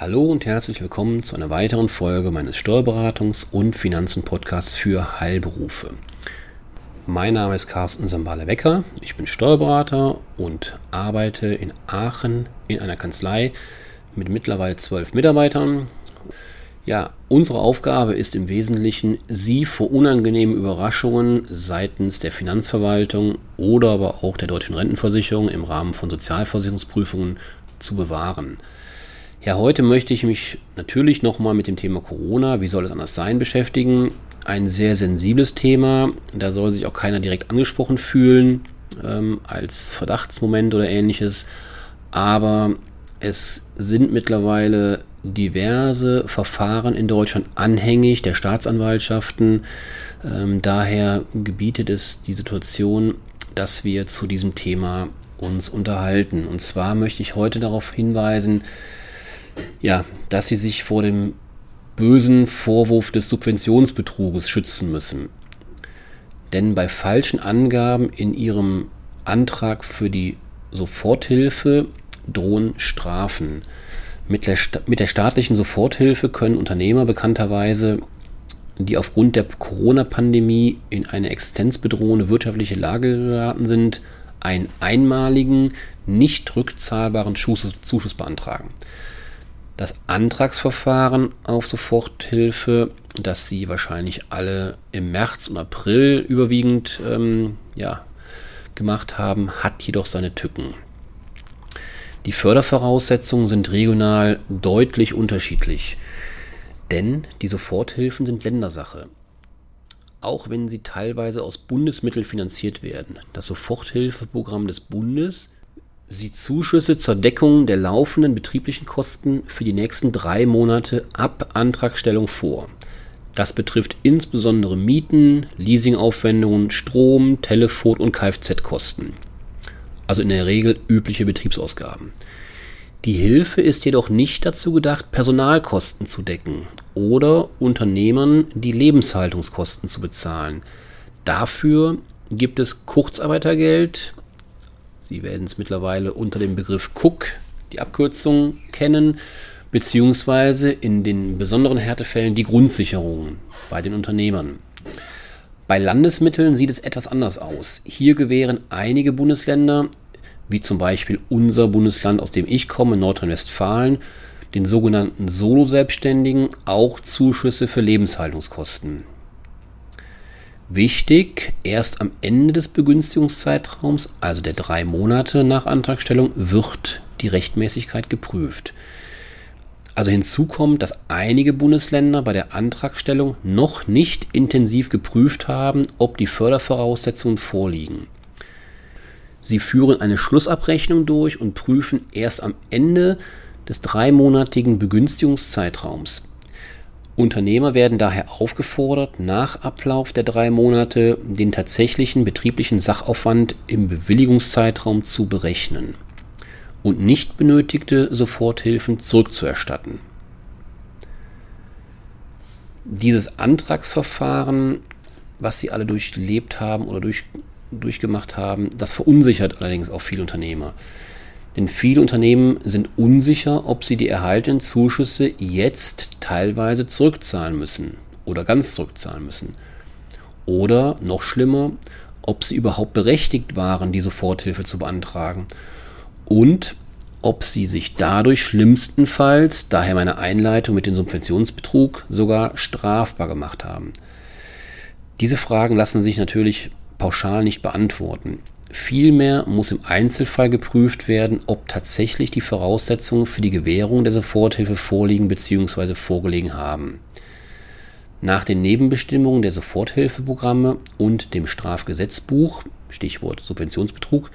Hallo und herzlich willkommen zu einer weiteren Folge meines Steuerberatungs- und Finanzen-Podcasts für Heilberufe. Mein Name ist Carsten Sambale-Wecker. Ich bin Steuerberater und arbeite in Aachen in einer Kanzlei mit mittlerweile zwölf Mitarbeitern. Ja, unsere Aufgabe ist im Wesentlichen, Sie vor unangenehmen Überraschungen seitens der Finanzverwaltung oder aber auch der deutschen Rentenversicherung im Rahmen von Sozialversicherungsprüfungen zu bewahren. Ja, heute möchte ich mich natürlich nochmal mit dem Thema Corona, wie soll es anders sein, beschäftigen. Ein sehr sensibles Thema. Da soll sich auch keiner direkt angesprochen fühlen ähm, als Verdachtsmoment oder ähnliches. Aber es sind mittlerweile diverse Verfahren in Deutschland anhängig der Staatsanwaltschaften. Ähm, daher gebietet es die Situation, dass wir zu diesem Thema uns unterhalten. Und zwar möchte ich heute darauf hinweisen, ja, dass sie sich vor dem bösen Vorwurf des Subventionsbetruges schützen müssen. Denn bei falschen Angaben in ihrem Antrag für die Soforthilfe drohen Strafen. Mit der, mit der staatlichen Soforthilfe können Unternehmer bekannterweise, die aufgrund der Corona-Pandemie in eine existenzbedrohende wirtschaftliche Lage geraten sind, einen einmaligen, nicht rückzahlbaren Zuschuss beantragen das Antragsverfahren auf Soforthilfe, das Sie wahrscheinlich alle im März und April überwiegend ähm, ja, gemacht haben, hat jedoch seine Tücken. Die Fördervoraussetzungen sind regional deutlich unterschiedlich, denn die Soforthilfen sind Ländersache. Auch wenn sie teilweise aus Bundesmitteln finanziert werden. Das Soforthilfeprogramm des Bundes sieht Zuschüsse zur Deckung der laufenden betrieblichen Kosten für die nächsten drei Monate ab Antragstellung vor. Das betrifft insbesondere Mieten, Leasingaufwendungen, Strom, Telefon und Kfz-Kosten. Also in der Regel übliche Betriebsausgaben. Die Hilfe ist jedoch nicht dazu gedacht, Personalkosten zu decken oder Unternehmern die Lebenshaltungskosten zu bezahlen. Dafür gibt es Kurzarbeitergeld, Sie werden es mittlerweile unter dem Begriff Cook, die Abkürzung, kennen, beziehungsweise in den besonderen Härtefällen die Grundsicherung bei den Unternehmern. Bei Landesmitteln sieht es etwas anders aus. Hier gewähren einige Bundesländer, wie zum Beispiel unser Bundesland, aus dem ich komme, Nordrhein-Westfalen, den sogenannten Solo-Selbstständigen auch Zuschüsse für Lebenshaltungskosten. Wichtig, erst am Ende des Begünstigungszeitraums, also der drei Monate nach Antragstellung, wird die Rechtmäßigkeit geprüft. Also hinzu kommt, dass einige Bundesländer bei der Antragstellung noch nicht intensiv geprüft haben, ob die Fördervoraussetzungen vorliegen. Sie führen eine Schlussabrechnung durch und prüfen erst am Ende des dreimonatigen Begünstigungszeitraums. Unternehmer werden daher aufgefordert, nach Ablauf der drei Monate den tatsächlichen betrieblichen Sachaufwand im Bewilligungszeitraum zu berechnen und nicht benötigte Soforthilfen zurückzuerstatten. Dieses Antragsverfahren, was Sie alle durchlebt haben oder durch, durchgemacht haben, das verunsichert allerdings auch viele Unternehmer. Denn viele Unternehmen sind unsicher, ob sie die erhaltenen Zuschüsse jetzt teilweise zurückzahlen müssen oder ganz zurückzahlen müssen. Oder noch schlimmer, ob sie überhaupt berechtigt waren, die Soforthilfe zu beantragen. Und ob sie sich dadurch schlimmstenfalls, daher meine Einleitung mit dem Subventionsbetrug, sogar strafbar gemacht haben. Diese Fragen lassen sich natürlich pauschal nicht beantworten. Vielmehr muss im Einzelfall geprüft werden, ob tatsächlich die Voraussetzungen für die Gewährung der Soforthilfe vorliegen bzw. vorgelegen haben. Nach den Nebenbestimmungen der Soforthilfeprogramme und dem Strafgesetzbuch, Stichwort Subventionsbetrug,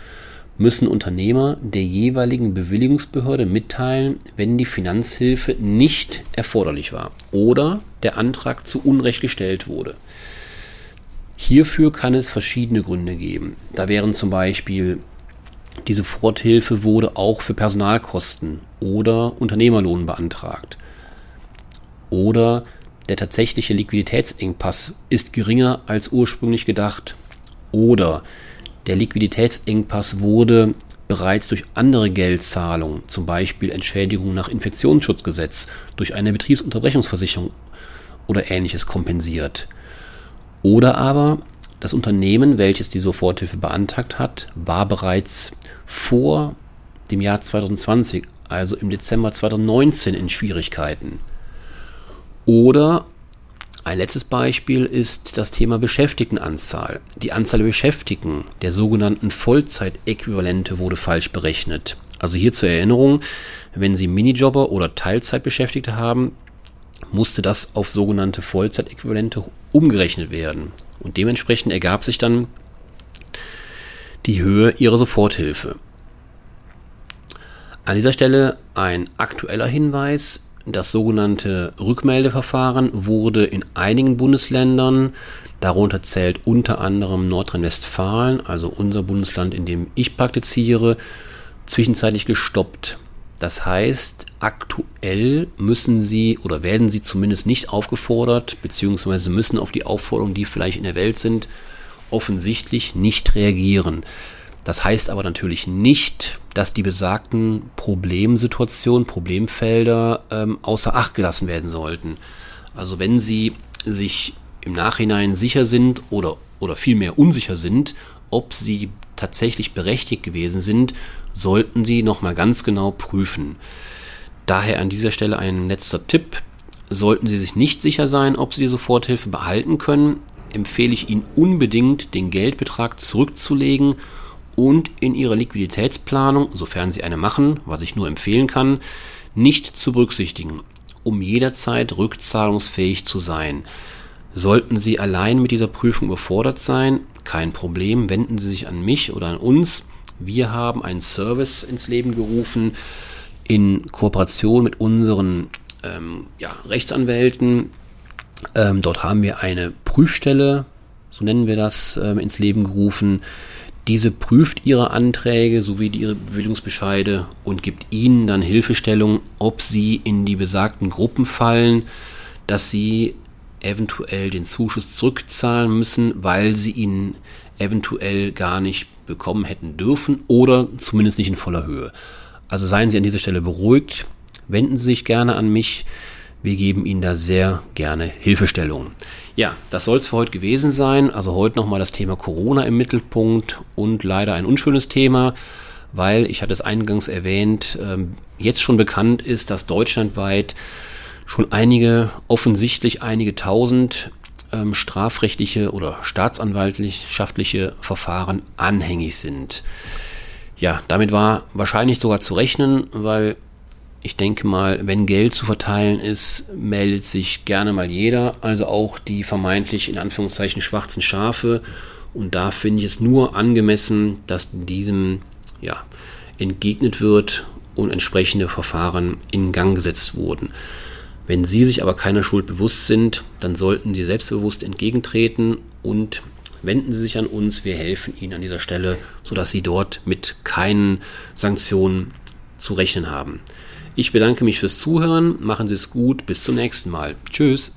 müssen Unternehmer der jeweiligen Bewilligungsbehörde mitteilen, wenn die Finanzhilfe nicht erforderlich war oder der Antrag zu Unrecht gestellt wurde. Hierfür kann es verschiedene Gründe geben. Da wären zum Beispiel, diese Soforthilfe wurde auch für Personalkosten oder Unternehmerlohn beantragt. Oder der tatsächliche Liquiditätsengpass ist geringer als ursprünglich gedacht. Oder der Liquiditätsengpass wurde bereits durch andere Geldzahlungen, zum Beispiel Entschädigung nach Infektionsschutzgesetz, durch eine Betriebsunterbrechungsversicherung oder ähnliches kompensiert. Oder aber das Unternehmen, welches die Soforthilfe beantragt hat, war bereits vor dem Jahr 2020, also im Dezember 2019, in Schwierigkeiten. Oder ein letztes Beispiel ist das Thema Beschäftigtenanzahl. Die Anzahl der Beschäftigten der sogenannten Vollzeitäquivalente wurde falsch berechnet. Also hier zur Erinnerung, wenn Sie Minijobber oder Teilzeitbeschäftigte haben, musste das auf sogenannte Vollzeitäquivalente umgerechnet werden. Und dementsprechend ergab sich dann die Höhe Ihrer Soforthilfe. An dieser Stelle ein aktueller Hinweis. Das sogenannte Rückmeldeverfahren wurde in einigen Bundesländern, darunter zählt unter anderem Nordrhein-Westfalen, also unser Bundesland, in dem ich praktiziere, zwischenzeitlich gestoppt. Das heißt, aktuell müssen Sie oder werden Sie zumindest nicht aufgefordert, beziehungsweise müssen auf die Aufforderungen, die vielleicht in der Welt sind, offensichtlich nicht reagieren. Das heißt aber natürlich nicht, dass die besagten Problemsituationen, Problemfelder ähm, außer Acht gelassen werden sollten. Also wenn Sie sich im Nachhinein sicher sind oder, oder vielmehr unsicher sind, ob Sie tatsächlich berechtigt gewesen sind, sollten Sie nochmal ganz genau prüfen. Daher an dieser Stelle ein letzter Tipp. Sollten Sie sich nicht sicher sein, ob Sie die Soforthilfe behalten können, empfehle ich Ihnen unbedingt, den Geldbetrag zurückzulegen und in ihrer Liquiditätsplanung, sofern sie eine machen, was ich nur empfehlen kann, nicht zu berücksichtigen, um jederzeit rückzahlungsfähig zu sein. Sollten Sie allein mit dieser Prüfung überfordert sein, kein Problem, wenden Sie sich an mich oder an uns. Wir haben einen Service ins Leben gerufen in Kooperation mit unseren ähm, ja, Rechtsanwälten. Ähm, dort haben wir eine Prüfstelle, so nennen wir das, ähm, ins Leben gerufen diese prüft ihre Anträge sowie ihre Bewilligungsbescheide und gibt ihnen dann Hilfestellung, ob sie in die besagten Gruppen fallen, dass sie eventuell den Zuschuss zurückzahlen müssen, weil sie ihn eventuell gar nicht bekommen hätten dürfen oder zumindest nicht in voller Höhe. Also seien Sie an dieser Stelle beruhigt, wenden Sie sich gerne an mich. Wir geben Ihnen da sehr gerne Hilfestellung. Ja, das soll es für heute gewesen sein. Also heute nochmal das Thema Corona im Mittelpunkt und leider ein unschönes Thema, weil, ich hatte es eingangs erwähnt, ähm, jetzt schon bekannt ist, dass deutschlandweit schon einige, offensichtlich einige tausend ähm, strafrechtliche oder staatsanwaltschaftliche Verfahren anhängig sind. Ja, damit war wahrscheinlich sogar zu rechnen, weil ich denke mal, wenn Geld zu verteilen ist, meldet sich gerne mal jeder, also auch die vermeintlich in Anführungszeichen schwarzen Schafe. Und da finde ich es nur angemessen, dass diesem ja, entgegnet wird und entsprechende Verfahren in Gang gesetzt wurden. Wenn Sie sich aber keiner Schuld bewusst sind, dann sollten Sie selbstbewusst entgegentreten und wenden Sie sich an uns. Wir helfen Ihnen an dieser Stelle, sodass Sie dort mit keinen Sanktionen zu rechnen haben. Ich bedanke mich fürs Zuhören, machen Sie es gut, bis zum nächsten Mal. Tschüss.